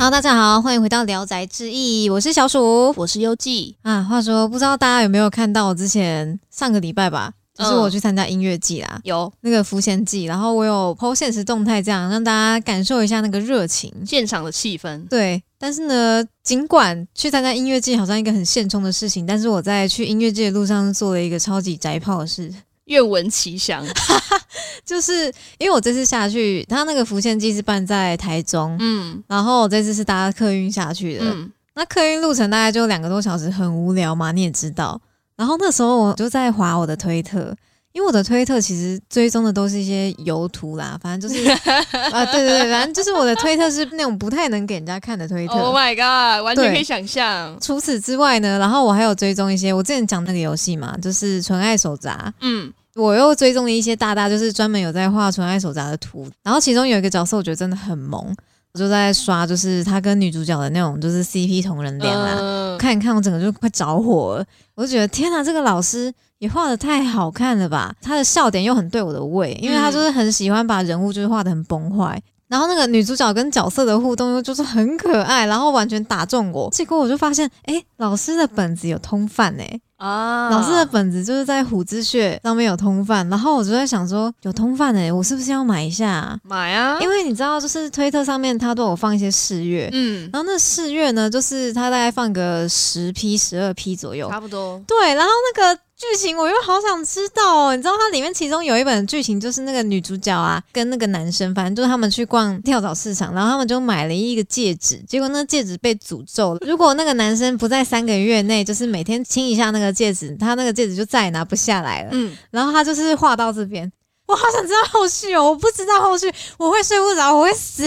Hello，大家好，欢迎回到《聊斋志异》，我是小鼠。我是优记，啊。话说，不知道大家有没有看到我之前上个礼拜吧，就是我去参加音乐季啦，有。那个浮现季，然后我有 PO 现实动态，这样让大家感受一下那个热情。现场的气氛，对，但是呢，尽管去参加音乐季好像一个很现充的事情，但是我在去音乐季的路上做了一个超级宅炮的事，愿闻其详。就是因为我这次下去，他那个浮现机是办在台中，嗯然后我这次是搭客运下去的，嗯，那客运路程大概就两个多小时，很无聊嘛，你也知道。然后那时候我就在划我的推特，因为我的推特其实追踪的都是一些油图啦，反正就是 啊，对对对，反正就是我的推特是那种不太能给人家看的推特。Oh my god，完全可以想象。除此之外呢，然后我还有追踪一些我之前讲那个游戏嘛，就是纯爱手札，嗯，我又追踪了一些大大，就是专门有在画纯爱手札的图。然后其中有一个角色，我觉得真的很萌，我就在刷，就是他跟女主角的那种就是 CP 同人恋啦。嗯看一看，我整个就快着火了。我就觉得天哪，这个老师也画的太好看了吧！他的笑点又很对我的胃，因为他就是很喜欢把人物就是画的很崩坏。然后那个女主角跟角色的互动又就是很可爱，然后完全打中我。结果我就发现，哎，老师的本子有通贩哎、啊老师的本子就是在虎之穴上面有通贩，然后我就在想说，有通贩哎，我是不是要买一下、啊？买啊，因为你知道，就是推特上面它都有放一些试阅，嗯，然后那试阅呢，就是他大概放个十批、十二批左右。差不多。对，然后那个剧情我又好想知道哦。你知道它里面其中有一本剧情，就是那个女主角啊，跟那个男生，反正就是他们去逛跳蚤市场，然后他们就买了一个戒指，结果那戒指被诅咒了。如果那个男生不在三个月内，就是每天亲一下那个戒指，他那个戒指就再也拿不下来了。嗯，然后他就是画到这边，我好想知道后续哦，我不知道后续，我会睡不着，我会死。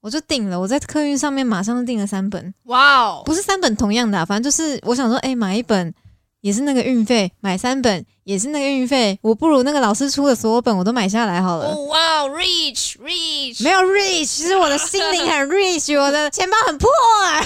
我就订了，我在客运上面马上订了三本，哇哦，不是三本同样的、啊，反正就是我想说，哎、买一本也是那个运费，买三本也是那个运费，我不如那个老师出的所有本我都买下来好了。哦哇哦，rich rich，没有 rich，其实我的心灵很 rich，我的钱包很破啊。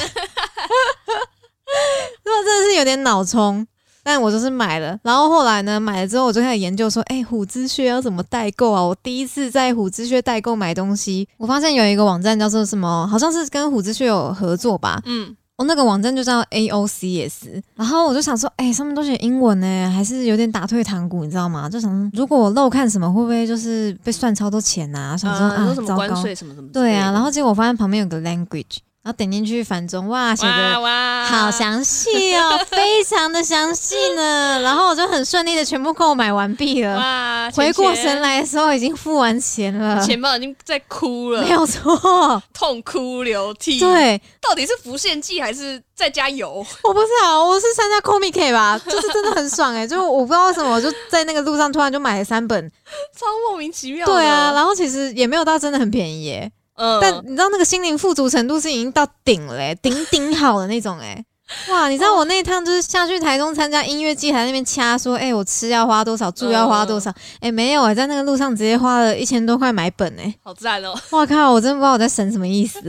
那真的是有点脑冲，但我就是买了。然后后来呢，买了之后我就开始研究说，哎、虎之穴要怎么代购啊？我第一次在虎之穴代购买东西，我发现有一个网站叫做什么，好像是跟虎之穴有合作吧。嗯，哦，那个网站就叫 AOCS，然后我就想说，哎、上面都写英文呢，还是有点打退堂鼓，你知道吗？就想，如果我漏看什么，会不会就是被算超多钱啊？想说啊，啊什么。关税什么什么？对啊，然后结果我发现旁边有个 language，然后点进去反中，哇，写的哇，好详细哦，非常的详细呢。然后我就很顺利的全部购买完毕了。哇，回过神，来的时候，已经付完钱了，钱包已经在哭了，没有错。痛哭流涕。，对，到底是浮现剂还是在加油？我不知道，我是参加 Comic K 吧，就是真的很爽哎、就我不知道为什么，我就在那个路上突然就买了三本。超莫名其妙的。对啊，然后其实也没有到真的很便宜耶、嗯，但你知道那个心灵富足程度是已经到顶了、欸，顶顶好的那种哎、哇！你知道我那一趟就是下去台中参加音乐季，还在那边掐说，哎、我吃要花多少，住要花多少？哎、没有哎、在那个路上直接花了一千多块买本哎、好赞哦！哇靠！我真的不知道我在省什么意思。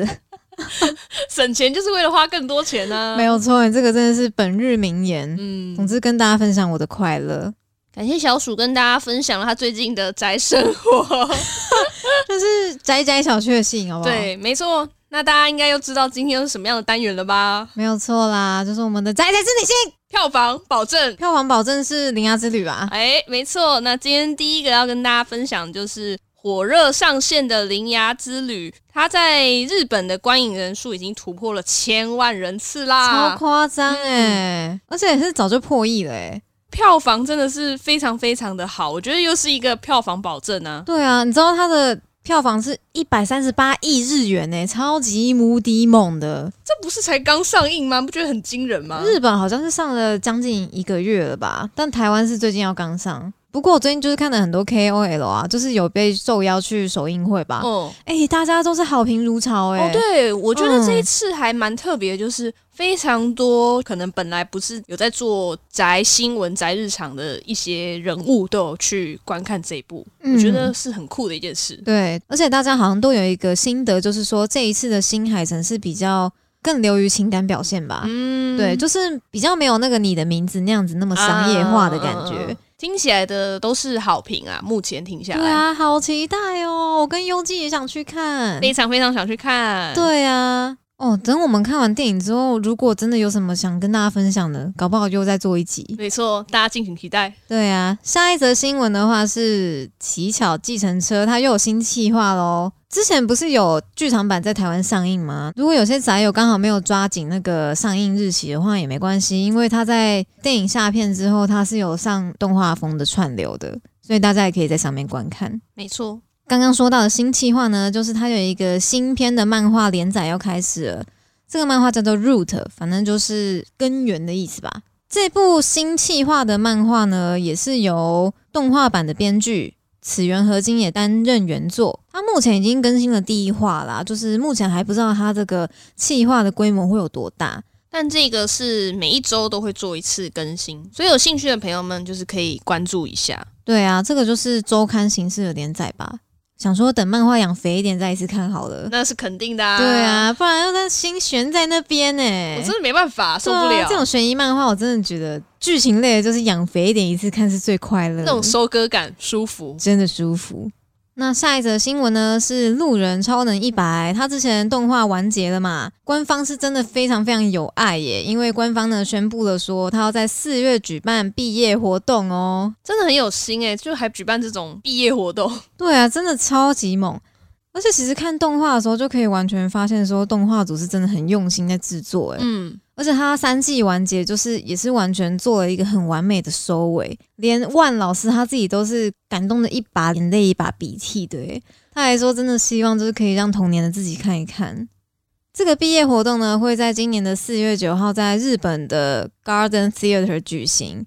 省钱就是为了花更多钱呢、没，有错，这个真的是本日名言。嗯总，之跟大家分享我的快乐，感谢小鼠跟大家分享了他最近的宅生活。就是宅宅小确幸，好不好？，对，没错。那大家应该又知道今天是什么样的单元了吧？没有错啦，就是我们的宅宅之旅行，票房保证。票房保证是铃芽之旅吧？哎，没错。那今天第一个要跟大家分享就是火热上线的《铃芽之旅》，它在日本的观影人数已经突破了千万人次啦超，夸张哎，而且也是早就破亿了哎。票房真的是非常非常的好，我觉得又是一个票房保证啊。对啊，你知道它的票房是一百三十八亿日元诶，超级无敌猛的。这不是才刚上映吗？不觉得很惊人吗？日本好像是上了将近一个月了吧，但台湾是最近要刚上。不过我最近就是看了很多 KOL 啊，就是有被受邀去首映会吧。哦哎、大家都是好评如潮哎、哦，对，我觉得嗯这一次还蛮特别，就是非常多可能本来不是有在做宅新闻、宅日常的一些人物都有去观看这一部，嗯我觉得是很酷的一件事。对，而且大家好像都有一个心得，就是说这一次的新海诚是比较更流于情感表现吧。嗯对，就是比较没有那个你的名字那样子那么商业化的感觉。听起来的都是好评啊，目前听下来，对啊，好期待哦！我跟优纪也想去看。非常非常想去看。，对啊，哦，等我们看完电影之后，如果真的有什么想跟大家分享的，搞不好又再做一集。没错，大家敬请期待。对啊，下一则新闻的话是《乞巧计程车》，它又有新企划喽。之前不是有剧场版在台湾上映吗？如果有些宅友刚好没有抓紧那个上映日期的话，也没关系，因为它在电影下片之后，它是有上动画风的串流的，所以大家也可以在上面观看。没错。刚刚说到的新企划呢，就是它有一个新篇的漫画连载要开始了。这个漫画叫做 Root，反正就是根源的意思吧。这部新企划的漫画呢，也是由动画版的编剧此原合金也担任原作。它目前已经更新了第一话啦，就是目前还不知道它这个企划的规模会有多大。但这个是每一周都会做一次更新，所以有兴趣的朋友们就是可以关注一下。对啊，这个就是周刊形式的连载吧。想说等漫画养肥一点再一次看好了，那是肯定的。啊。对啊，不然要在心悬在那边呢，我真的没办法，受不了这种悬疑漫画。我真的觉得剧情类的就是养肥一点一次看是最快乐，那种收割感舒服，真的舒服。那下一则新闻呢？是《路人超能一百》，它之前动画完结了嘛？官方是真的非常非常有爱耶，因为官方呢宣布了说，他要在四月举办毕业活动哦，真的很有心诶，就还举办这种毕业活动。对啊，真的超级猛！而且其实看动画的时候，就可以完全发现说，动画组是真的很用心在制作诶。嗯。而且他三季完结，就是也是完全做了一个很完美的收尾，连万老师他自己都是感动的一把眼泪一把鼻涕的，他还说真的希望就是可以让童年的自己看一看这个毕业活动呢，会在今年的四月九号在日本的 Garden Theater 举行。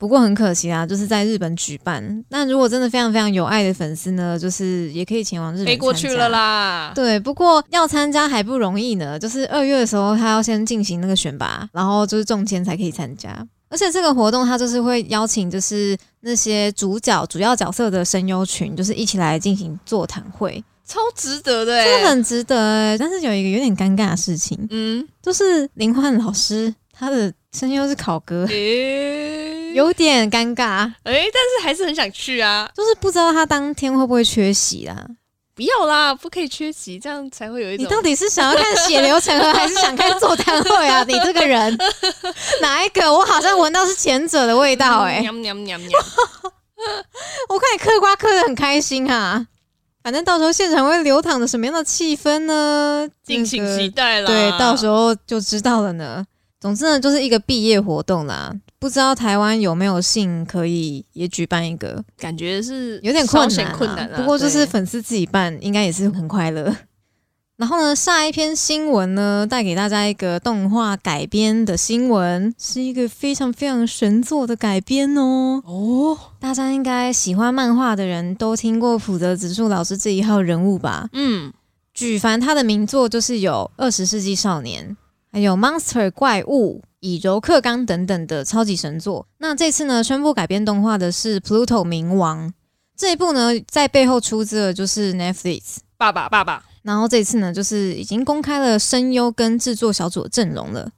不过很可惜啊，就是在日本举办。那如果真的非常非常有爱的粉丝呢，就是也可以前往日本飞过去了啦。对，不过要参加还不容易呢。就是二月的时候，他要先进行那个选拔，然后就是中签才可以参加。而且这个活动他就是会邀请，就是那些主角、主要角色的声优群，就是一起来进行座谈会，超值得的，真的很值得哎。但是有一个有点尴尬的事情，嗯，就是林焕老师他的声优是考哥。有点尴尬，哎，但是还是很想去啊，就是不知道他当天会不会缺席啦。不要啦，不可以缺席，这样才会有一种。你到底是想要看血流成河，还是想看座谈会啊？你这个人 哪一个？我好像闻到是前者的味道，哎，娘娘娘娘。我看你嗑瓜嗑的很开心啊，反正到时候现场会流淌着什么样的气氛呢？敬请期待啦。对，到时候就知道了呢。总之呢，就是一个毕业活动啦。不知道台湾有没有幸可以也举办一个？感觉是有点困难，困难。不过就是粉丝自己办，应该也是很快乐。然后呢，下一篇新闻呢，带给大家一个动画改编的新闻，是一个非常非常神作的改编哦。哦，大家应该喜欢漫画的人都听过浦泽直树老师这一号人物吧？嗯，举凡他的名作就是有《二十世纪少年》，还有《Monster 怪物》。以柔克刚等等的超级神作，那这次呢宣布改编动画的是《Pluto 冥王》这一部呢，在背后出资的就是 Netflix 爸爸爸爸，然后这次呢就是已经公开了声优跟制作小组的阵容了。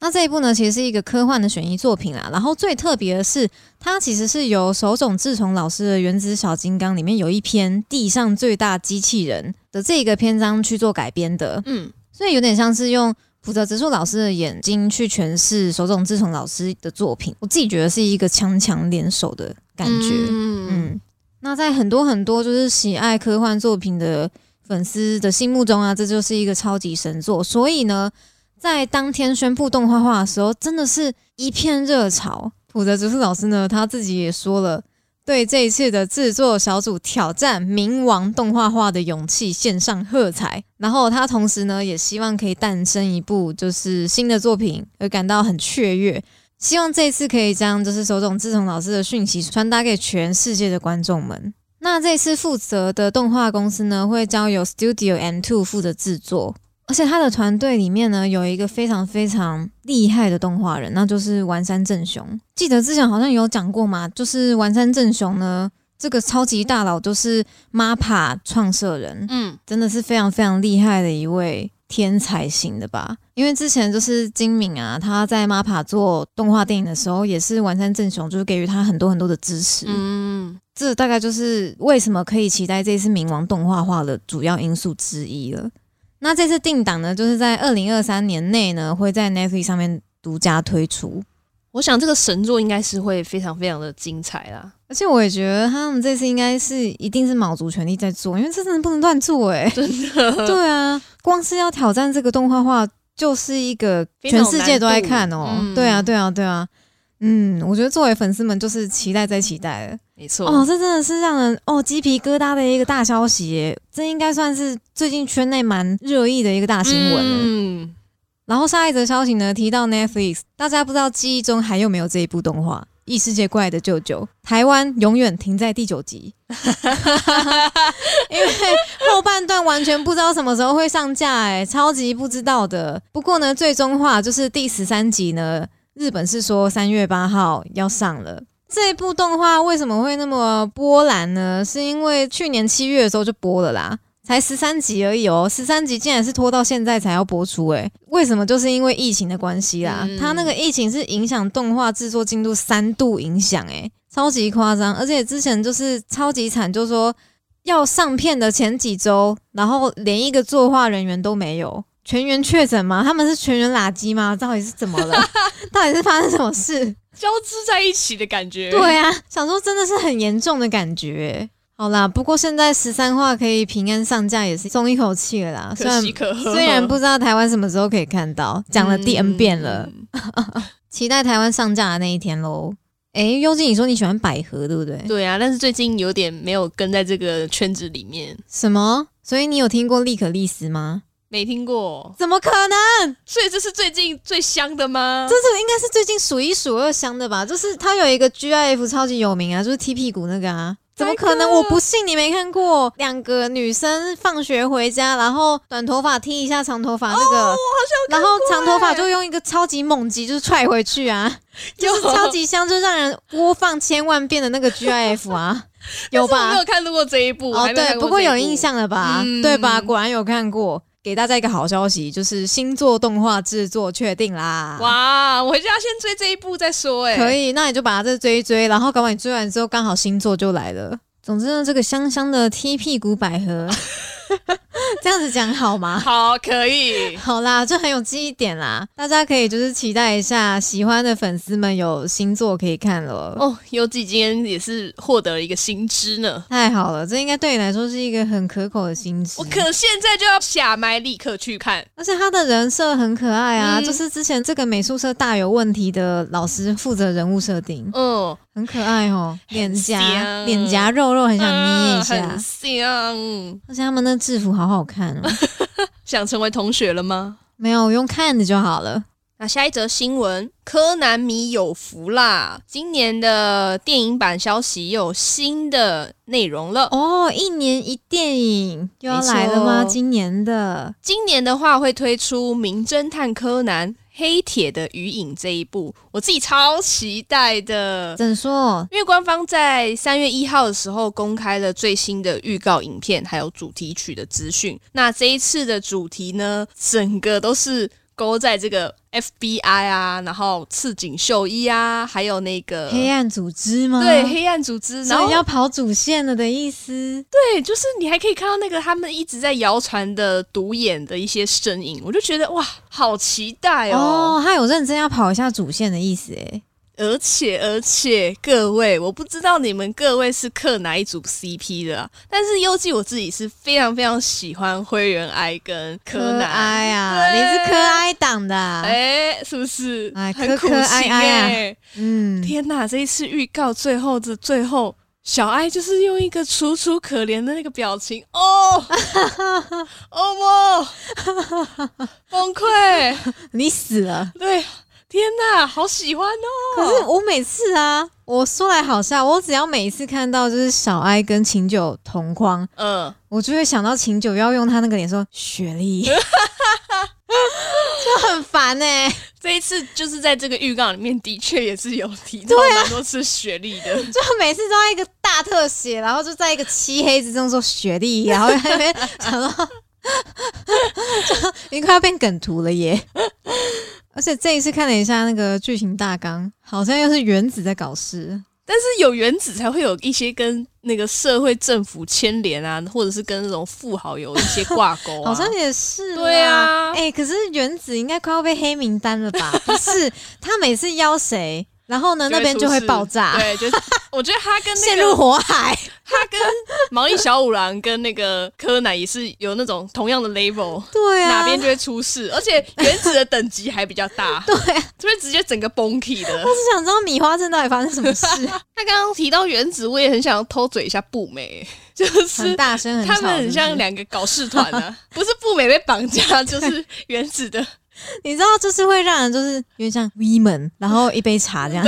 那这一部呢其实是一个科幻的悬疑作品啦，然后最特别的是，它其实是由手冢治虫老师的《原子小金刚》里面有一篇地上最大机器人的这个篇章去做改编的，嗯，所以有点像是用。负责植树老师的眼睛去诠释手冢治虫老师的作品，我自己觉得是一个强强联手的感觉。嗯，那在很多很多就是喜爱科幻作品的粉丝的心目中啊，这就是一个超级神作。所以呢，在当天宣布动画化的时候，真的是一片热潮。负责植树老师呢，他自己也说了。对这一次的制作小组挑战冥王动画化的勇气献上喝彩，然后他同时呢也希望可以诞生一部就是新的作品，而感到很雀跃，希望这次可以将就是手冢治虫老师的讯息传达给全世界的观众们。那这次负责的动画公司呢会交由 Studio M Two 负责制作。而且他的团队里面呢，有一个非常非常厉害的动画人，那就是丸山正雄。记得之前好像有讲过嘛，就是丸山正雄呢，这个超级大佬就是 MAPA 创设人，嗯，真的是非常非常厉害的一位天才型的吧。因为之前就是金敏啊，他在 MAPA 做动画电影的时候，也是丸山正雄就是给予他很多很多的支持，嗯，这大概就是为什么可以期待这次冥王动画化的主要因素之一了。那这次定档呢，就是在二零二三年内呢，会在 Netflix 上面独家推出。我想这个神作应该是会非常非常的精彩啦，而且我也觉得他们这次应该是一定是卯足全力在做，因为这真的不能乱做哎、真的。对啊，光是要挑战这个动画化，就是一个全世界都在看哦。对啊，对啊，对啊。嗯，我觉得作为粉丝们就是期待再期待了。没错。哦，这真的是让人哦鸡皮疙瘩的一个大消息耶！这应该算是最近圈内蛮热议的一个大新闻。嗯，然后下一则消息呢，提到 Netflix，大家不知道记忆中还有没有这一部动画《异世界怪的舅舅》，台湾永远停在第九集，因为后半段完全不知道什么时候会上架，哎，超级不知道的。不过呢，最终话就是第十三集呢，日本是说三月八号要上了。这部动画为什么会那么波澜呢？是因为去年七月的时候就播了啦，才十三集而已哦，十三集竟然是拖到现在才要播出、诶，为什么？就是因为疫情的关系啦，嗯它那个疫情是影响动画制作进度三度影响，诶，超级夸张，而且之前就是超级惨，就是说要上片的前几周，然后连一个作画人员都没有。全员确诊吗？他们是全员垃圾吗？到底是怎么了？到底是发生什么事？交织在一起的感觉。对啊，想说真的是很严重的感觉。好啦，不过现在十三话可以平安上架，也是松一口气了啦。虽可然喜可贺。虽然不知道台湾什么时候可以看到，讲了第 N 遍了，嗯 期待台湾上架的那一天喽。诶，幽静，你说你喜欢百合对不对？对啊，但是最近有点没有跟在这个圈子里面，什么？所以你有听过利可利斯吗？没听过，怎么可能？所以这是最近最香的吗这？是应该是最近数一数二香的吧？就是它有一个 GIF 超级有名啊，就是踢屁股那个啊。怎么可能？我不信你没看过。两个女生放学回家，然后短头发踢一下长头发那个，哦然后长头发就用一个超级猛击，就是踹回去啊，就是超级香，就让人播放千万遍的那个 GIF 啊，有吧没有？看过这一部，哦，对，不过有印。象了吧？嗯对吧？果然有看过。给大家一个好消息，就是星座动画制作确定啦！哇，我回家先追这一部再说、哎，可以，那你就把它再追一追，然后搞完你追完之后，刚好星座就来了。总之呢，这个香香的踢屁股百合，这样子讲好吗？好，可以。好啦，就很有记忆点啦，大家可以就是期待一下，喜欢的粉丝们有新作可以看了。哦，优纪今天也是获得了一个新知呢，太好了，这应该对你来说是一个很可口的新知。我可现在就要下麦立刻去看。而且他的人设很可爱啊，嗯就是之前这个美术社大有问题的老师负责人物设定，嗯，很可爱哦，脸颊脸颊肉肉，很想捏一嗯下。很香。而且他们那制服好好看哦，想成为同学了吗？没有我用看的就好了。那下一则新闻，柯南迷有福啦！今年的电影版消息又有新的内容了。哦，一年一电影又要来了吗？今年的今年的话会推出《名侦探柯南：黑铁的余影》这一部，我自己超期待的。怎说？因为官方在三月一号的时候公开了最新的预告影片，还有主题曲的资讯。那这一次的主题呢，整个都是勾在这个 FBI 啊，然后赤井秀一啊，还有那个黑暗组织吗？对黑暗组织，然后要跑主线了的意思。对，就是你还可以看到那个他们一直在谣传的独眼的一些身影，我就觉得哇，好期待哦！哦，他有认真要跑一下主线的意思诶。而且而且，各位，我不知道你们各位是嗑哪一组 CP 的啊，但是优纪我自己是非常非常喜欢灰原哀跟柯柯南。哀啊，你是柯哀党的啊、哎、是不是？哎很苦柯柯哀情哀啊哎、嗯，天哪！这一次预告最后的最后，小哀就是用一个楚楚可怜的那个表情，哦，哦不，崩溃！你死了。对，天哪，好喜欢哦！可是我每次啊，我说来好笑，我只要每一次看到就是小哀跟秦九同框，嗯，我就会想到秦九要用他那个脸说雪莉，就很烦哎、这一次就是在这个预告里面，的确也是有提到蛮多次雪莉的。就每次都在一个大特写，然后就在一个漆黑之中说雪莉，然后在那边想到，就已经快要变梗图了耶。而且这一次看了一下那个剧情大纲，好像又是原子在搞事。但是有原子才会有一些跟那个社会政府牵连啊，或者是跟那种富豪有一些挂钩、啊。好像也是，对。啊，哎、可是原子应该快要被黑名单了吧？不是，他每次邀谁，然后呢那边就会爆炸，对，就是我觉得他跟那陷入火海。他跟毛利小五郎跟那个柯南也是有那种同样的 level。对啊，哪边就会出事，而且原子的等级还比较大，对啊，就会直接整个崩溃的。我只想知道米花镇到底发生什么事，他刚刚提到原子，我也很想要偷嘴一下步美，就是很大声，很他们很像两个搞事团啊，不是步美被绑架，就是原子的，你知道，就是会让人就是有点像 women，然后一杯茶这样，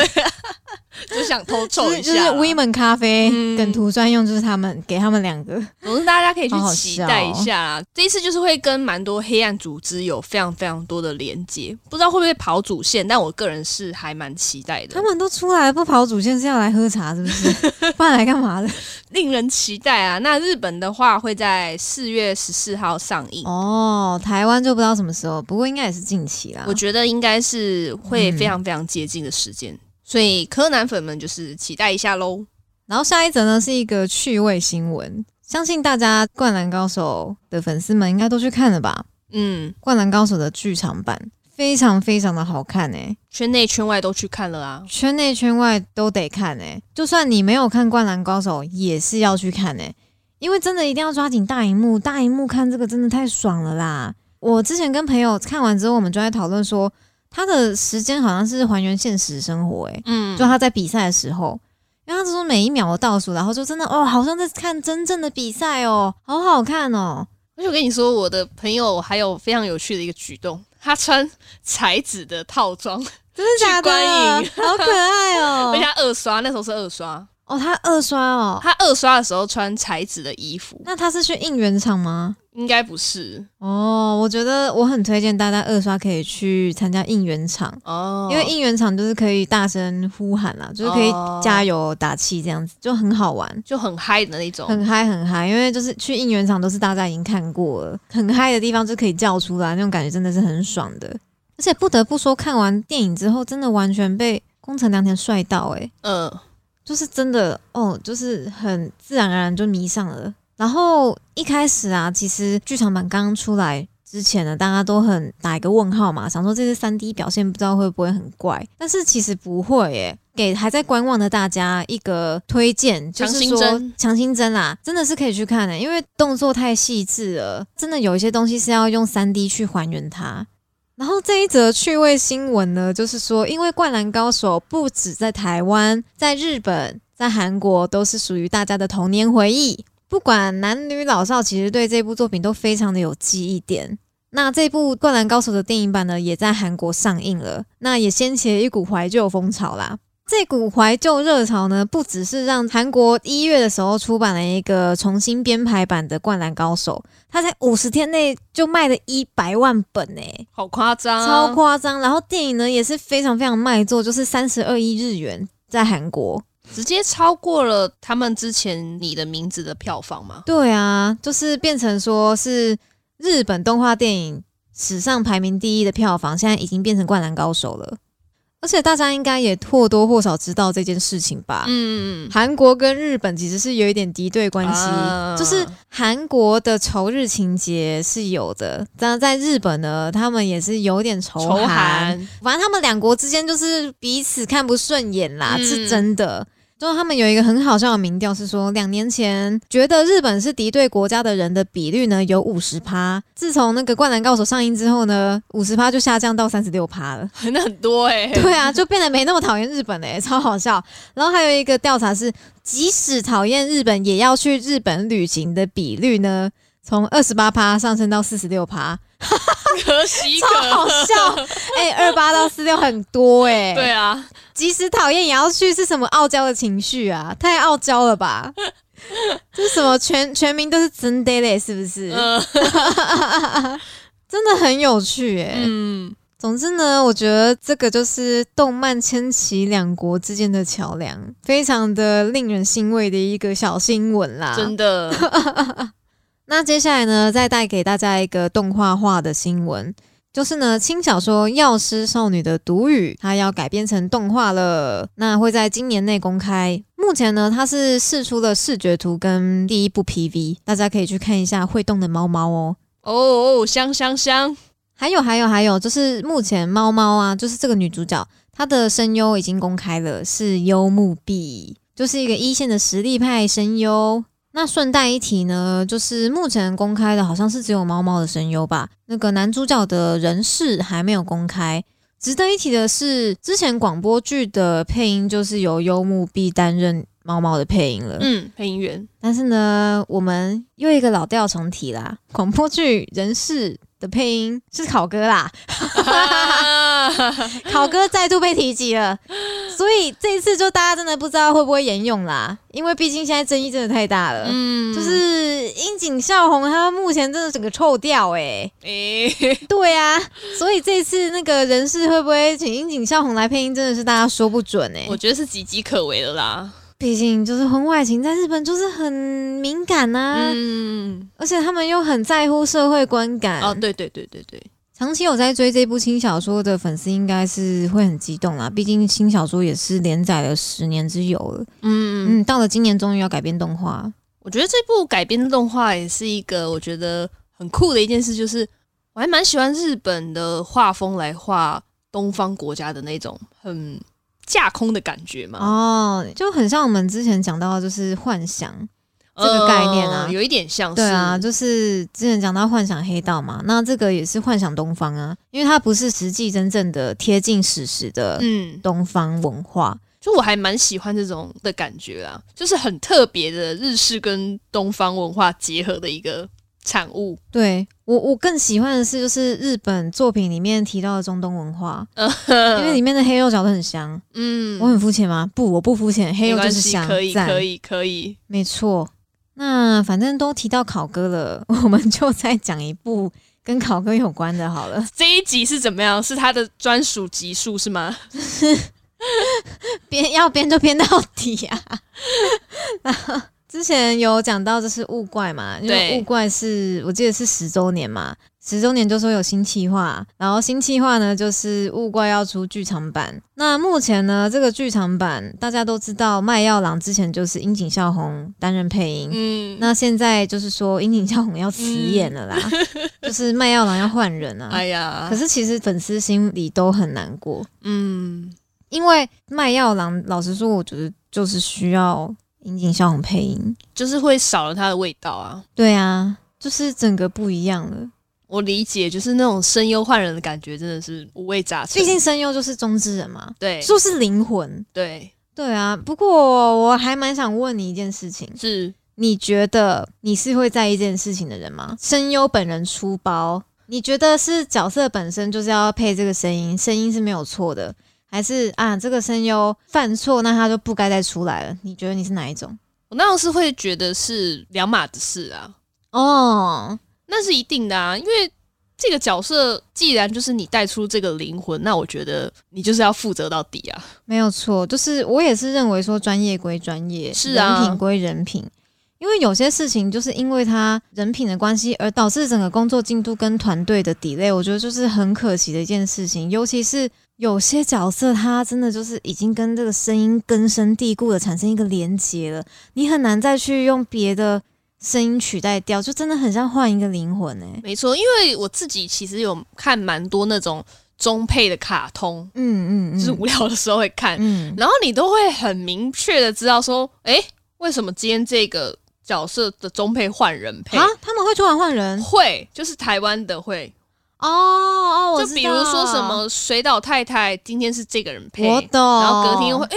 就想偷就是就是凑一下啦。women 咖啡嗯跟涂专用，就是他们给他们两个。总之，大家可以去期待一下啦。这一次就是会跟蛮多黑暗组织有非常非常多的连接，不知道会不会跑主线，但我个人是还蛮期待的他，们都出来，不跑主线是要来喝茶是不是？不然来干嘛的？令人期待啊。那日本的话会在四月十四号上映。哦，台湾就不知道什么时候，不过应该也是近期啦。我觉得应该是会非常非常接近的时间，所以柯南粉们就是期待一下喽。然后下一则呢是一个趣味新闻，相信大家《灌篮高手》的粉丝们应该都去看了吧？嗯，《灌篮高手》的剧场版非常非常的好看诶、圈内圈外都去看了啊。圈内圈外都得看诶、就算你没有看《灌篮高手》，也是要去看诶、因为真的一定要抓紧大荧幕，大荧幕看这个真的太爽了啦！我之前跟朋友看完之后，我们就在讨论说，他的时间好像是还原现实生活诶、嗯就他在比赛的时候，因为他是说每一秒的倒数，然后就真的哦，好像在看真正的比赛哦，好好看哦。而且我跟你说，我的朋友还有非常有趣的一个举动，他穿彩纸的套装，真的假的？观影好可爱哦而且！他二刷，那时候是二刷，哦，他二刷哦，他二刷的时候穿才子的衣服，那他是去应援场吗？应该不是。哦，我觉得我很推荐大家二刷可以去参加应援场，哦，因为应援场就是可以大声呼喊啦，就是可以哦。加油打气这样子，就很好玩。就很嗨的那种，很嗨很嗨，因为就是去应援场都是大家已经看过了，很嗨的地方就可以叫出来，那种感觉真的是很爽的。而且不得不说，看完电影之后，真的完全被宫城良田帅到、欸，嗯，就是真的哦，就是很自然而然就迷上了。然后一开始啊，其实剧场版刚刚出来之前呢，大家都很打一个问号嘛，想说这次三 D 表现不知道会不会很怪，但是其实不会耶。给还在观望的大家一个推荐，就是说针强心针啦，真的是可以去看的，因为动作太细致了，真的有一些东西是要用三 D 去还原它。然后这一则趣味新闻呢，就是说，因为《灌篮高手》不止在台湾，在日本、在韩国都是属于大家的童年回忆。不管男女老少，其实对这部作品都非常的有记忆点。那这部《灌篮高手》的电影版呢，也在韩国上映了，那也掀起了一股怀旧风潮啦。这股怀旧热潮呢，不只是让韩国一月的时候出版了一个重新编排版的《灌篮高手》，它在五十天内就卖了一百万本呢、好夸张，超夸张。然后电影呢也是非常非常卖座，就是三十二亿日元在韩国。直接超过了他们之前你的名字的票房吗？对啊，就是变成说是日本动画电影史上排名第一的票房，现在已经变成《灌篮高手》了。而且大家应该也或多或少知道这件事情吧？嗯，韩国跟日本其实是有一点敌对关系，啊。就是韩国的仇日情节是有的，但在日本呢，他们也是有点仇仇韩，韩，反正他们两国之间就是彼此看不顺眼啦，嗯。是真的。就是他们有一个很好笑的民调，是说两年前觉得日本是敌对国家的人的比率呢有五十趴，自从那个《灌篮高手》上映之后呢，五十趴就下降到三十六趴了。那很多哎、对啊，就变得没那么讨厌日本嘞、超好笑。然后还有一个调查是，即使讨厌日本，也要去日本旅行的比率呢，从二十八趴上升到四十六趴，可喜超好笑。哎、二八到四六很多哎、对啊，即使讨厌也要去，是什么傲娇的情绪啊？太傲娇了吧？这什么全全民都是真嘞，是不是？嗯 真的很有趣哎、嗯，总之呢，我觉得这个就是动漫牵起两国之间的桥梁，非常的令人欣慰的一个小新闻啦。真的，那接下来呢，再带给大家一个动画化的新闻。就是呢，轻小说《药师少女的毒语》它要改编成动画了，那会在今年内公开。目前呢，它是试出了视觉图跟第一部 PV，大家可以去看一下会动的猫猫哦。哦哦，香香香！还有还有还有，就是目前猫猫啊，就是这个女主角，她的声优已经公开了，是幽木碧，就是一个一线的实力派声优。那顺带一提呢，就是目前公开的好像是只有猫猫的声优吧。那个男主角的人事还没有公开。值得一提的是，之前广播剧的配音就是由幽木碧担任猫猫的配音了。嗯，配音员。但是呢，我们又一个老调重提啦，广播剧人事。的配音是考哥啦，考哥再度被提及了，所以这一次就大家真的不知道会不会沿用啦，因为毕竟现在争议真的太大了。嗯，就是樱井孝宏他目前真的整个臭掉哎哎，对啊，所以这次那个人事会不会请樱井孝宏来配音，真的是大家说不准哎。我觉得是岌岌可危的啦。毕竟就是婚外情，在日本就是很敏感呐，嗯，而且他们又很在乎社会观感。哦，对对对对对，长期有在追这部轻小说的粉丝应该是会很激动啦，毕竟轻小说也是连载了十年之久了。嗯嗯，到了今年终于要改编动画，我觉得这部改编的动画也是一个我觉得很酷的一件事，就是我还蛮喜欢日本的画风来画东方国家的那种很。架空的感觉嘛，哦，就很像我们之前讲到，就是幻想这个概念啊，有一点像，对啊，就是之前讲到幻想黑道嘛，那这个也是幻想东方啊，因为它不是实际真正的贴近史实的，嗯，东方文化，就我还蛮喜欢这种的感觉啊，就是很特别的日式跟东方文化结合的一个。产物，对我我更喜欢的是，就是日本作品里面提到的中东文化，因为里面的黑肉嚼得很香。嗯，我很肤浅吗？不，我不肤浅，黑肉就是香。可以，可以，可以，没错。那反正都提到考哥了，我们就再讲一部跟考哥有关的好了。这一集是怎么样？是他的专属集数是吗？编要编就编到底呀。之前有讲到这是物怪嘛，因为物怪是我记得是十周年嘛，十周年就说有新企划，然后新企划呢就是物怪要出剧场版。那目前呢这个剧场版大家都知道，麦耀郎之前就是樱井孝宏担任配音，嗯，那现在就是说樱井孝宏要辞演了啦，就是麦耀郎要换人啊。哎呀，可是其实粉丝心里都很难过，嗯，因为麦耀郎老实说，我觉得就是需要。樱井孝宏配音就是会少了他的味道啊，对啊，就是整个不一样了。我理解，就是那种声优换人的感觉，真的是五味杂陈。毕竟声优就是中之人嘛，对，说是灵魂，对对啊。不过我还蛮想问你一件事情，是你觉得你是会在意这件事情的人吗？声优本人出包，你觉得是角色本身就是要配这个声音，声音是没有错的。还是啊，这个声优犯错，那他就不该再出来了。你觉得你是哪一种？我那是会觉得是两码子事啊。哦，那是一定的啊，因为这个角色既然就是你带出这个灵魂，那我觉得你就是要负责到底啊。没有错，就是我也是认为说专业归专业，是啊，人品归人品。因为有些事情就是因为他人品的关系而导致整个工作进度跟团队的 delay，我觉得就是很可惜的一件事情。尤其是有些角色，他真的就是已经跟这个声音根深蒂固的产生一个连接了，你很难再去用别的声音取代掉，就真的很像换一个灵魂哎。没错，因为我自己其实有看蛮多那种中配的卡通，嗯嗯，就是无聊的时候会看，嗯，然后你都会很明确的知道说，哎，为什么今天这个。角色的中配换人配啊？他们会突然换人？会，就是台湾的会哦哦，就比如说什么水岛太太，今天是这个人配，我懂。然后隔天又会，哎，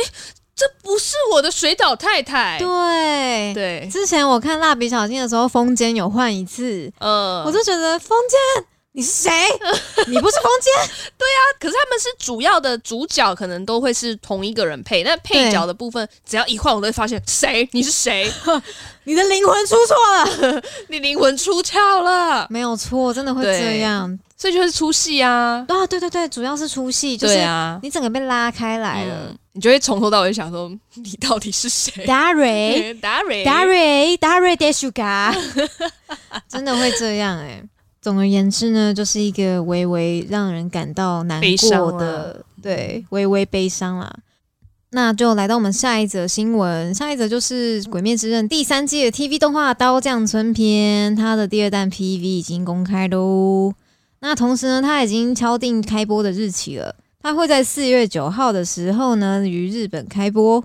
这不是我的水岛太太。对对，之前我看蜡笔小新的时候，风间有换一次，呃，我就觉得风间。你是谁？你不是风间？对啊，可是他们是主要的主角，可能都会是同一个人配。那配角的部分，只要一换，我都会发现谁？你是谁？你的灵魂出错了，你灵魂出窍了，没有错，真的会这样，所以就是出戏啊。啊，对对对，主要是出戏，就是你整个被拉开来了，你就会从头到尾想说，你到底是谁？达瑞，达瑞，达瑞，达瑞，d e s u g a 真的会这样哎。总而言之呢，就是一个微微让人感到难过的，对，微微悲伤啦。那就来到我们下一则新闻，下一则就是《鬼灭之刃》第三季的 TV 动画《刀匠村篇》，它的第二弹 PV 已经公开喽。那同时呢，他已经敲定开播的日期了，他会在四月九号的时候呢，于日本开播。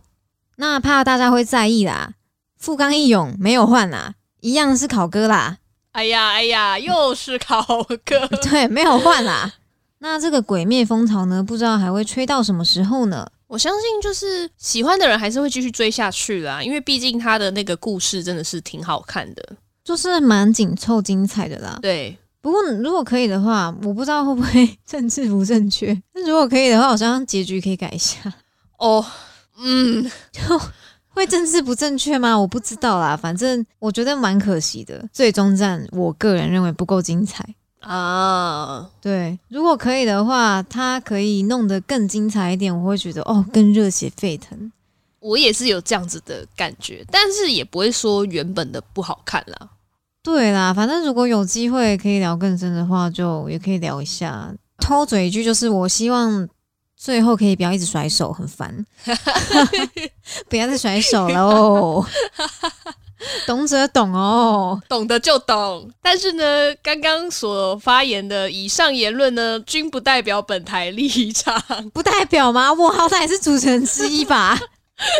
那怕大家会在意啦，富冈义勇没有换啦，一样是考哥啦。哎呀哎呀，又是考哥，对，没有换啦。那这个鬼灭风潮呢，不知道还会吹到什么时候呢？我相信就是喜欢的人还是会继续追下去啦，因为毕竟他的那个故事真的是挺好看的。就是蛮紧凑、精彩的啦。对，不过如果可以的话，我不知道会不会 政治不正确。但如果可以的话，好像结局可以改一下。哦，嗯，就会政治不正确吗？我不知道啦，反正我觉得蛮可惜的。最终战，我个人认为不够精彩。啊，对，如果可以的话，它可以弄得更精彩一点，我会觉得哦，更热血沸腾。我也是有这样子的感觉，但是也不会说原本的不好看啦。对啦，反正如果有机会可以聊更深的话，就也可以聊一下。偷嘴一句，就是我希望最后可以不要一直甩手，很烦，不要再甩手了哦。懂者懂哦，懂得就懂，但是呢，刚刚所发言的以上言论呢，均不代表本台立场。不代表吗？我好歹也是主持人之一吧。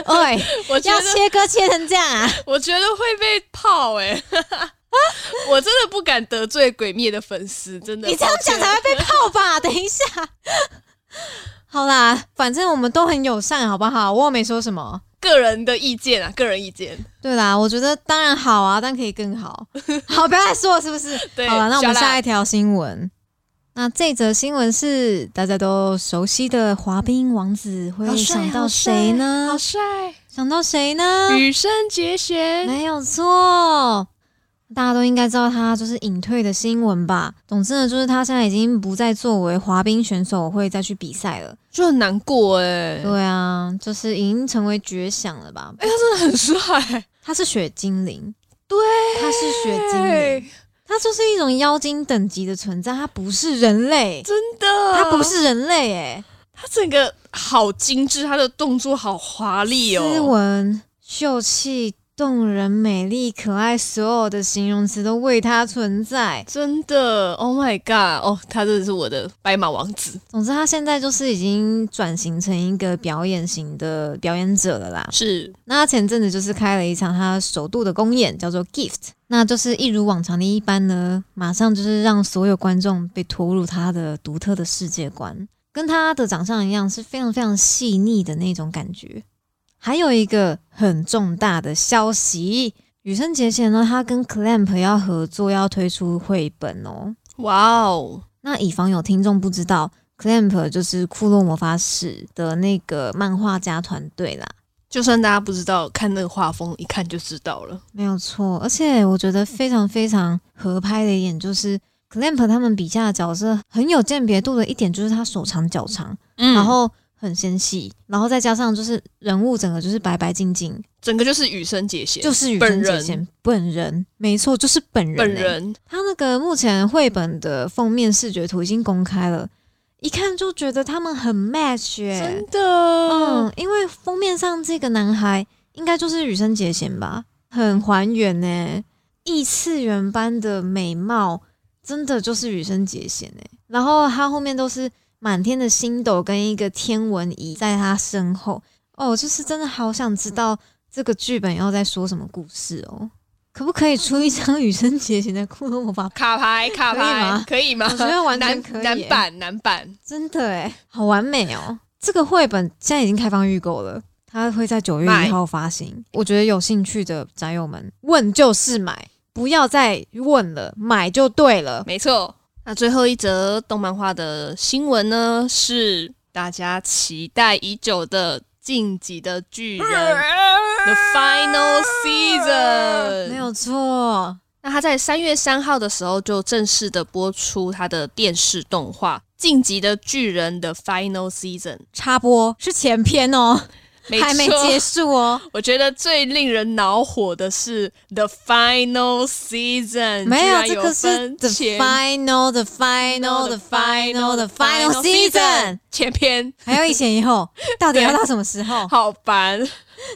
喂，要我要，切割切成这样啊？我觉得会被泡哎、我真的不敢得罪鬼灭的粉丝，真的。你这样讲才会被泡吧？等一下，好啦，反正我们都很友善，好不好？我也没说什么。个人的意见啊，个人意见。对啦，我觉得当然好啊，但可以更好。好，不要再说了，是不是？对好了，那我们下一条新闻。那这则新闻是大家都熟悉的滑冰王子，会想到好帅谁呢好？帅，想到谁呢？羽生结弦。没有错，大家都应该知道他就是隐退的新闻吧。总之呢，就是他现在已经不再作为滑冰选手会再去比赛了。就很难过哎、对啊，就是已经成为绝响了吧？哎、他真的很帅，他是雪精灵，对，他是雪精灵，他就是一种妖精等级的存在，他不是人类，真的，他不，是人类，哎，他整个好精致，他的动作好华丽哦。斯哦，文、秀气、动人、美丽、可爱，所有的形容词都为他存在。真的，Oh my god，哦，他真的是我的白马王子，总之，他现在就是已经转型成一个表演型的表演者了啦。是那他前阵子就是开了一场他首度的公演，叫做 Gift。那就是一如往常的一般呢，马上就是让所有观众被拖入他的独特的世界观，跟他的长相一样，是非常非常细腻的那种感觉。还有一个很重大的消息，羽生结弦呢，他跟 Clamp 要合作，要推出绘本哦。哇哦，那以防有听众不知道，Clamp 就是库洛魔法使的那个漫画家团队啦。就算大家不知道，看那个画风一看就知道了，没有错，而且我觉得非常非常合拍的一点就是 Clamp 他们笔下的角色很有鉴别度的一点就是他手长脚长，嗯然后很纤细，然后再加上就是人物整个就是白白净净，整个就是羽生结弦，就是羽生结弦本人，没错，就是本人、欸。本人，他那个目前绘本的封面视觉图已经公开了，一看就觉得他们很 match 耶、真。的，嗯，因为封面上这个男孩应该就是羽生结弦吧，很还原呢、异次元般的美貌，真的就是羽生结弦哎、然后他后面都是满天的星斗跟一个天文仪在他身后，哦，就是真的好想知道这个剧本要在说什么故事哦。可不可以出一张羽生结弦的库洛魔法？卡牌卡可以吗可以吗？我觉得完全难可以耶难版男版，真的诶，好完美哦！这个绘本现在已经开放预购了，它会在九月买一号发行。我觉得有兴趣的宅友们，问就是买，不要再问了，买就对了。没错。那最后一则动漫画的新闻呢，是大家期待已久的《晋级的巨人 》The Final Season。没有错，那他在三月三号的时候就正式的播出他的电视动画《晋级的巨人》的 Final Season。插播是前篇哦。没还没结束哦，我觉得最令人恼火的是 The Final Season，没有，这个是 the final the final the final the final season，前篇，还有一前一后，到底要到什么时候？好烦，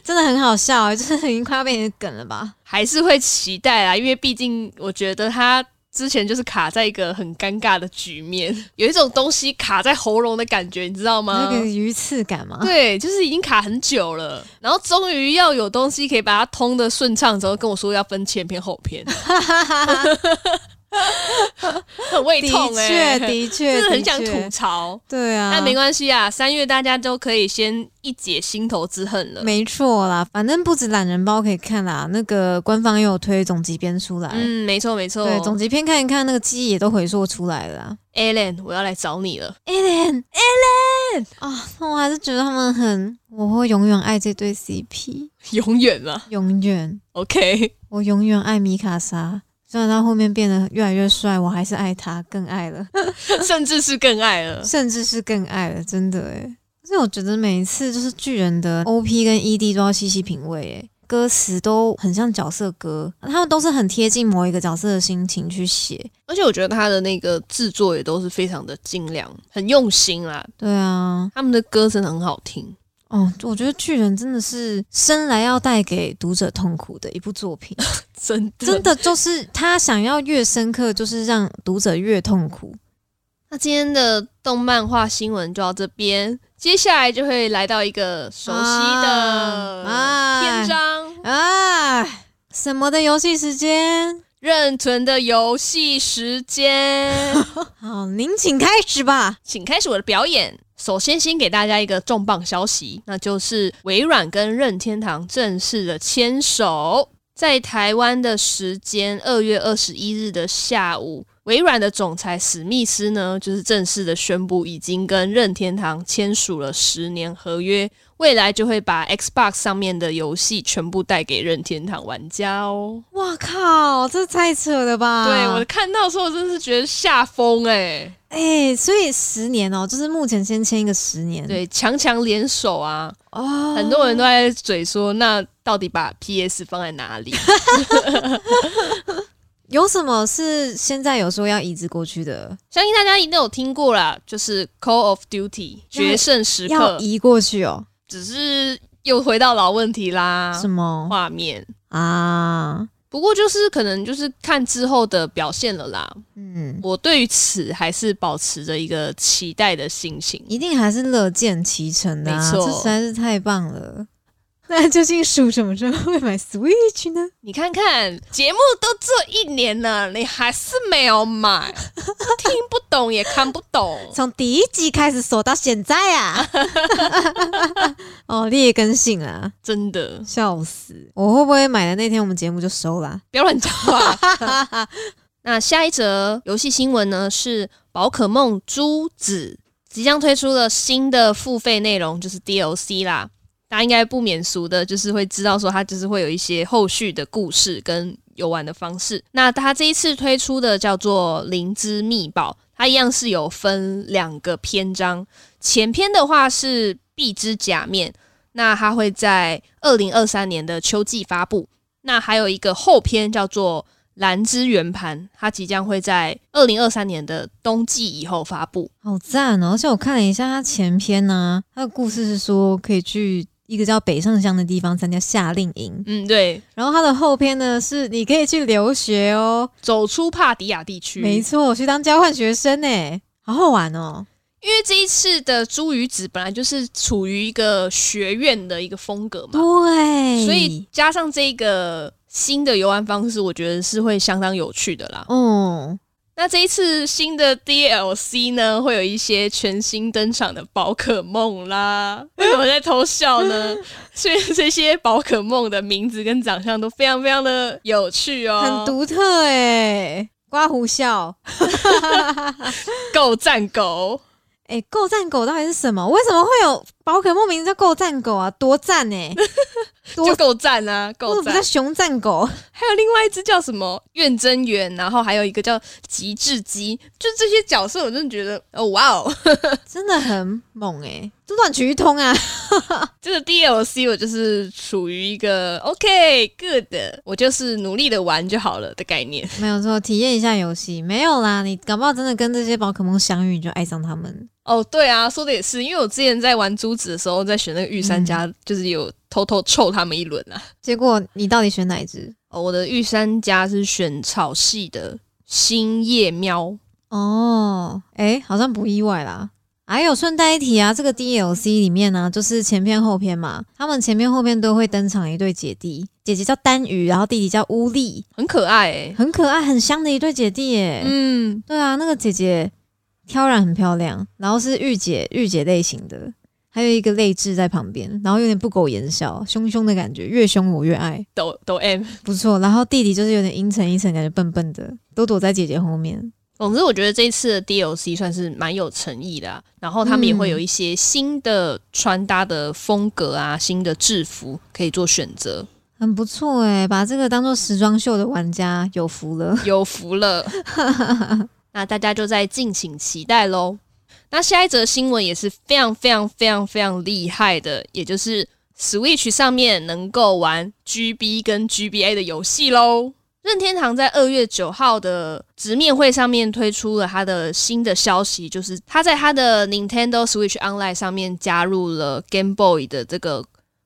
真的很好笑，就是已经快要变成梗了吧？还是会期待啊，因为毕竟我觉得他。之前就是卡在一个很尴尬的局面，有一种东西卡在喉咙的感觉，你知道吗？那个鱼刺感吗？对，就是已经卡很久了，然后终于要有东西可以把它通的顺畅之后，跟我说要分前篇后篇，很胃痛哎、确，的确，真的很想吐槽。对啊，但没关系啊，三月大家都可以先一解心头之恨了。没错啦，反正不止懒人包可以看啦，那个官方又有推总集篇出来。嗯，没错没错。对，总集篇看一看，那个记忆也都回溯出来了啦。Alan，我要来找你了。Alan，Alan 啊，那我还是觉得他们很，我会永远爱这对 CP，永远啊永远，，OK，我永远爱米卡莎。虽然他后面变得越来越帅，我还是爱他，更爱了，甚至是更爱了。甚至是更爱了，真的诶。所以我觉得每一次就是巨人的 OP 跟 ED 都要细细品味，诶，歌词都很像角色歌，他们都是很贴近某一个角色的心情去写。而且我觉得他的那个制作也都是非常的精良，很用心啦。对啊，他们的歌真的很好听。哦，我觉得巨人真的是生来要带给读者痛苦的一部作品，真的真的就是他想要越深刻，就是让读者越痛苦。那今天的动漫画新闻就到这边，接下来就会来到一个熟悉的啊篇章啊，什么的游戏时间？——任存的游戏时间。好，您请开始吧。请开始我的表演。首先，先给大家一个重磅消息，那就是微软跟任天堂正式的牵手，在台湾的时间二月二十一日的下午，微软的总裁史密斯呢，就是正式的宣布，已经跟任天堂签署了十年合约，未来就会把 Xbox 上面的游戏全部带给任天堂玩家哦。哇靠，这太扯了吧！对我看到的时候，真是觉得吓疯哎。哎、所以十年哦，就是目前先签一个十年。对，强强联手啊，哦，很多人都在嘴说，那到底把 PS 放在哪里？有什么是现在有说要移植过去的？相信大家一定有听过啦，就是 Call of Duty 决胜时刻，要移过去哦？只是又回到老问题啦什，么画面。啊？不过就是可能就是看之后的表现了啦。嗯，我对于此还是保持着一个期待的心情。一定还是乐见其成的、啊，没错这实在是太棒了。那究竟鼠什么时候会买 Switch 呢？你看看节目都做一年了，你还是没有买，听不懂也看不懂。从第一集开始锁到现在啊！哦，劣根性啊，真的，笑死！我会不会买的那天我们节目就收啦？不要乱讲话。那下一则游戏新闻呢？是宝可梦珠子即将推出了新的付费内容，就是 DLC 啦。大家应该不免俗的，就是会知道说它就是会有一些后续的故事跟游玩的方式。那它这一次推出的叫做《灵之秘宝》，它一样是有分两个篇章。前篇的话是壁之假面，那它会在二零二三年的秋季发布。那还有一个后篇叫做蓝之圆盘，它即将会在二零二三年的冬季以后发布。好赞哦！而且我看了一下它前篇呢、它的故事是说可以去一个叫北上乡的地方参加夏令营，嗯，对，然后它的后篇呢是你可以去留学哦。走出帕迪亚地区，没错，去当交换学生呢，好好玩哦。因为这一次的朱鱼子本来就是处于一个学院的一个风格嘛，对，所以加上这个新的游玩方式，我觉得是会相当有趣的啦。哦，那这一次新的 DLC 呢，会有一些全新登场的宝可梦啦。为什么在偷笑呢？所以这些宝可梦的名字跟长相都非常非常的有趣哦，很独特哎，刮胡笑。够赞狗。哎，够赞狗到底是什么？为什么会有宝可梦名字叫够赞狗啊？多赞哎！多就够赞啊，够赞不叫！熊赞狗？还有另外一只叫什么怨真猿，然后还有一个叫极致鸡，就这些角色，我真的觉得哦哇哦，真的很猛哎、欸，这乱取一通啊！这个 DLC 我就是处于一个 OK good，我就是努力的玩就好了的概念。没有错，体验一下游戏没有啦。你搞不好真的跟这些宝可梦相遇，你就爱上他们。哦，对啊，说的也是，因为我之前在玩珠子的时候，在选那个御三家，就是有偷偷臭他们一轮啊。结果你到底选哪一只？哦，我的御三家是选草系的星夜喵。哦，哎，好像不意外啦。还有顺带一提啊，这个 DLC 里面呢，就是前篇后篇嘛，他们前面后篇都会登场一对姐弟，姐姐叫丹羽，然后弟弟叫乌力，很可爱诶，很可爱很香的一对姐弟耶。嗯，对啊，那个姐姐挑染很漂亮，然后是御姐御姐类型的，还有一个泪痣在旁边，然后有点不苟言笑，凶凶的感觉，越凶我越爱，抖抖 M 不错。然后弟弟就是有点阴沉阴沉，感觉笨笨的，都躲在姐姐后面。总之，我觉得这一次的 DLC 算是蛮有诚意的，然后他们也会有一些新的穿搭的风格啊，新的制服可以做选择，很不错诶，把这个当做时装秀的玩家有福了，有福了。那大家就在敬请期待喽。那下一则新闻也是非常非常非常非常厉害的，也就是 Switch 上面能够玩 GB 跟 GBA 的游戏喽。任天堂在二月九号的直面会上面推出了它的新的消息，就是它在它的 Nintendo Switch Online 上面加入了 Game Boy 的这个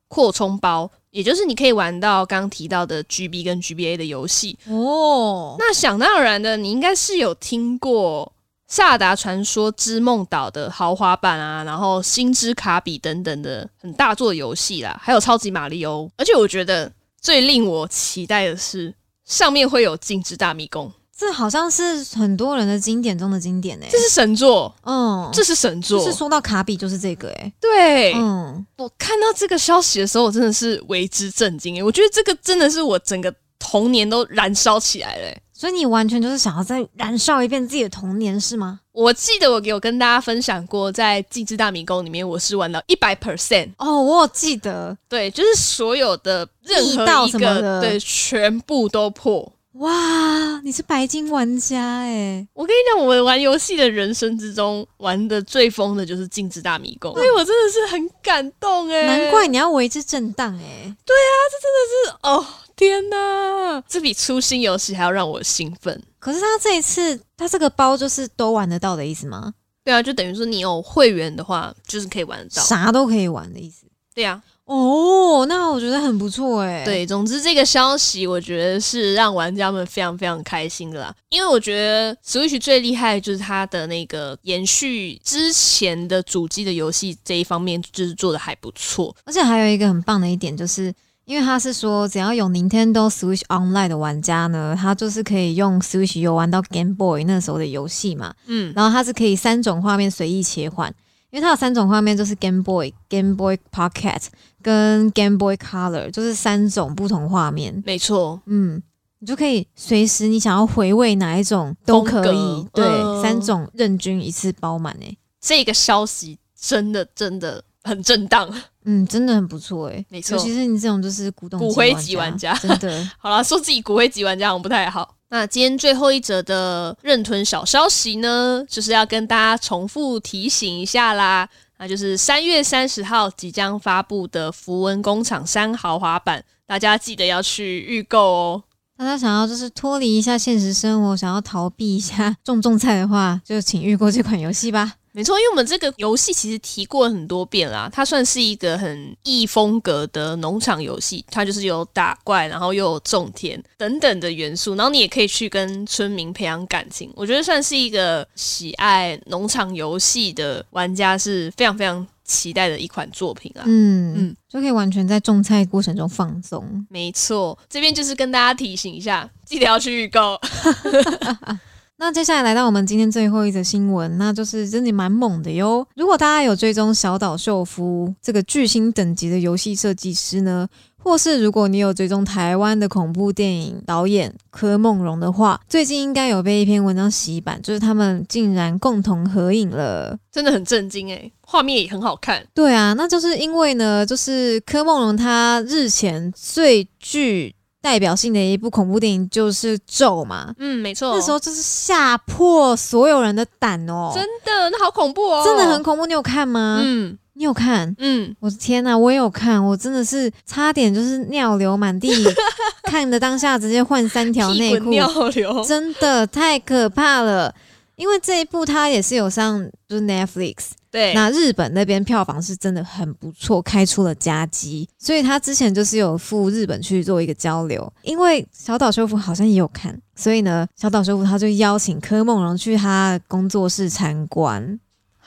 扩充包，也就是你可以玩到刚提到的 GB 跟 GBA 的游戏哦。那想当然的，你应该是有听过《萨达传说之梦岛》的豪华版啊，然后《星之卡比》等等的很大作游戏啦，还有《超级马里奥》。而且我觉得最令我期待的是。上面会有禁之大迷宫，这好像是很多人的经典中的经典哎，这是神作，嗯，这是神作。是说到卡比就是这个哎，对，嗯，我看到这个消息的时候，我真的是为之震惊哎，我觉得这个真的是我整个童年都燃烧起来了。所以你完全就是想要再燃烧一遍自己的童年是吗？我记得我有跟大家分享过，在《禁之大迷宫》里面，我是玩到一百 percent 哦，我记得，对，就是所有的任何一个，对，全部都破。哇，你是白金玩家哎！我跟你讲，我们玩游戏的人生之中玩的最疯的就是《镜之大迷宫》，所以我真的是很感动哎，难怪你要为之震荡哎。对啊，这真的是哦。天呐，这比出新游戏还要让我兴奋。可是他这一次，他这个包就是都玩得到的意思吗？对啊，就等于说你有会员的话，就是可以玩得到，啥都可以玩的意思。对呀，哦，那我觉得很不错哎。对，总之这个消息我觉得是让玩家们非常非常开心的啦。因为我觉得 Switch 最厉害就是它的那个延续之前的主机的游戏这一方面，就是做的还不错。而且还有一个很棒的一点就是。因为他是说，只要有 Nintendo Switch Online 的玩家呢，他就是可以用 Switch 游玩到 Game Boy 那时候的游戏嘛。嗯，然后它是可以三种画面随意切换，因为它有三种画面，就是 Game Boy、Game Boy Pocket 跟 Game Boy Color，就是三种不同画面。没错，嗯，你就可以随时你想要回味哪一种都可以，对，三种任君一次包满诶。这个消息真的真的很震荡。嗯，真的很不错哎，没错，尤其是你这种就是古董骨灰级玩家，真的。好了，说自己骨灰级玩家好像不太好。那今天最后一则的认屯小消息呢，就是要跟大家重复提醒一下啦，那就是三月三十号即将发布的符文工厂三豪华版，大家记得要去预购哦。大家想要就是脱离一下现实生活，想要逃避一下种种菜的话，就请预购这款游戏吧。没错，因为我们这个游戏其实提过很多遍啦，它算是一个很异风格的农场游戏，它就是有打怪，然后又有种田等等的元素，然后你也可以去跟村民培养感情。我觉得算是一个喜爱农场游戏的玩家是非常非常期待的一款作品啊。嗯嗯，就可以完全在种菜过程中放松。没错，这边就是跟大家提醒一下，记得要去预购。那接下来来到我们今天最后一则新闻，那就是真的蛮猛的哟。如果大家有追踪小岛秀夫这个巨星等级的游戏设计师呢，或是如果你有追踪台湾的恐怖电影导演柯梦荣的话，最近应该有被一篇文章洗版，就是他们竟然共同合影了，真的很震惊诶，画面也很好看。对啊，那就是因为呢，就是柯梦龙他日前最具。代表性的一部恐怖电影就是《咒》嘛，嗯，没错，那时候就是吓破所有人的胆哦，真的，那好恐怖哦，真的很恐怖，你有看吗？嗯，你有看？嗯，我的天呐，我也有看，我真的是差点就是尿流满地，看的当下直接换三条内裤，尿流，真的太可怕了。因为这一部它也是有上就是 Netflix，对，那日本那边票房是真的很不错，开出了佳绩，所以他之前就是有赴日本去做一个交流。因为小岛秀夫好像也有看，所以呢，小岛秀夫他就邀请柯梦龙去他工作室参观。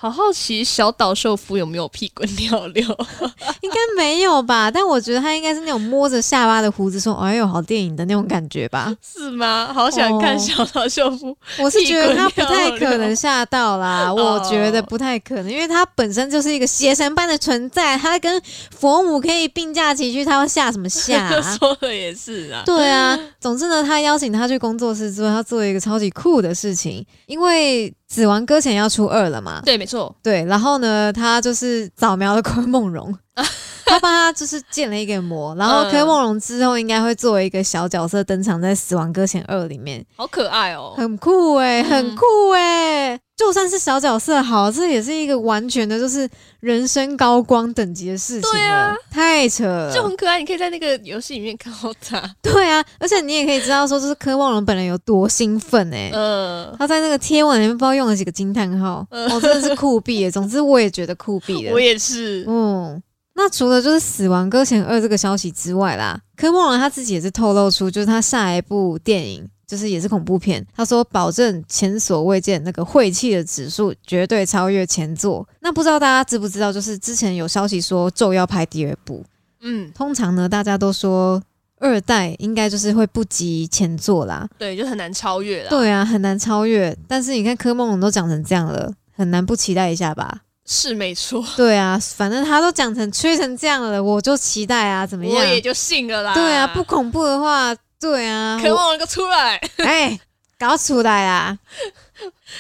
好好奇小岛秀夫有没有屁滚尿流？应该没有吧？但我觉得他应该是那种摸着下巴的胡子说：“哎呦，好电影的那种感觉吧。是吗？好想看哦小岛秀夫。”我是觉得他不太可能吓到啦，我觉得不太可能，因为他本身就是一个邪神般的存在，他跟佛母可以并驾齐驱，他要吓什么吓、啊？说的也是啊，对啊，总之呢，他邀请他去工作室之后，他做了一个超级酷的事情，因为《死亡搁浅》要出二了嘛，对，没错，对，然后呢，他就是扫描了柯梦荣，他帮他就是建了一个模，然后嗯。柯梦荣之后应该会作为一个小角色登场在《死亡搁浅二》里面，好可爱哦。很酷诶、嗯。很酷诶、就算是小角色好，这也是一个完全的就是人生高光等级的事情，对啊太扯了，就很可爱，你可以在那个游戏里面看到他。对啊，而且你也可以知道说，就是柯梦龙本人有多兴奋诶、嗯，他在那个贴文里面不知道用了几个惊叹号，我、真的是酷毙耶！总之我也觉得酷毙了我。也是。嗯，那除了就是《死亡搁浅二》这个消息之外啦，柯梦龙他自己也是透露出，就是他下一部电影就是也是恐怖片，他说保证前所未见那个晦气的指数绝对超越前作。那不知道大家知不知道，就是之前有消息说咒要拍第二部，嗯，通常呢大家都说二代应该就是会不及前作啦，对，就很难超越了。，对啊，很难超越。但是你看柯梦龙都讲成这样了，很难不期待一下吧？是没错，对啊，反正他都讲成吹成这样了，我就期待啊，怎么样？我也就信了啦。对啊，不恐怖的话，对啊，渴望能够出来，哎，搞出来啊！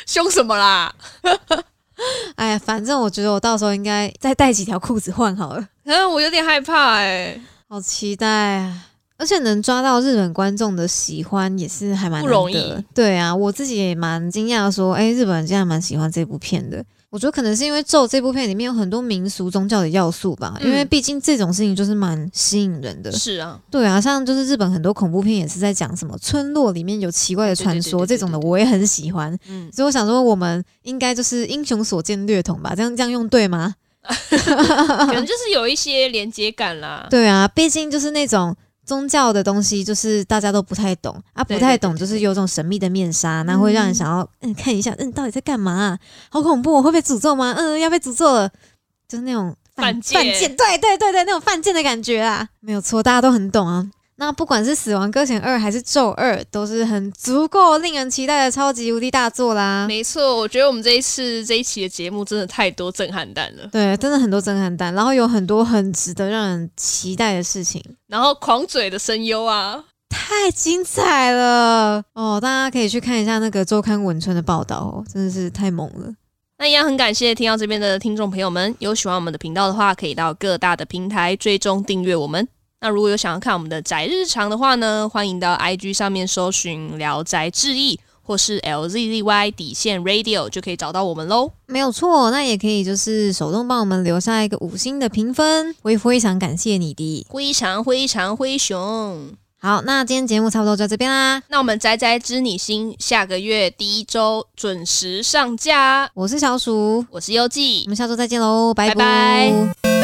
凶什么啦？哎呀，反正我觉得我到时候应该再带几条裤子换好了，嗯，我有点害怕哎、好期待啊！而且能抓到日本观众的喜欢也是还蛮不容易难得对啊，我自己也蛮惊讶的说，哎、日本人竟然蛮喜欢这部片的。我觉得可能是因为《咒》这部片里面有很多民俗宗教的要素吧，嗯因为毕竟这种事情就是蛮吸引人的。是啊，对啊，像就是日本很多恐怖片也是在讲什么村落里面有奇怪的传说这种的，我也很喜欢。嗯，所以我想说，我们应该就是英雄所见略同吧？这样这样用对吗？可能就是有一些连接感啦。对啊，毕竟就是那种宗教的东西，就是大家都不太懂啊，不太懂就是有种神秘的面纱，那会让人想要嗯看一下，嗯，到底在干嘛？啊、好恐怖、哦，会被诅咒吗？嗯，要被诅咒了，就是那种犯贱。犯贱，对对对对，那种犯贱的感觉啊，没有错，大家都很懂啊。那不管是《死亡搁浅二》还是《咒二》，都是很足够令人期待的超级无敌大作啦。没错，我觉得我们这一次这一期的节目真的太多震撼弹了，对，真的很多震撼弹，然后有很多很值得让人期待的事情。然后狂嘴的声优啊，太精彩了哦！大家可以去看一下那个周刊文春的报道哦，真的是太猛了。那一样很感谢听到这边的听众朋友们，有喜欢我们的频道的话，可以到各大的平台追踪订阅我们。那如果有想要看我们的宅日常的话呢，欢迎到 IG 上面搜寻“聊斋志异”或是 LZZY 底线 Radio 就可以找到我们喽。没有错，那也可以就是手动帮我们留下一个五星的评分，我也非常感谢你的。非常非常灰熊。好，那今天节目差不多就到这边啦。那我们宅宅知你心下个月第一周准时上架。我是小鼠，我是优记我，们下周再见喽，拜拜拜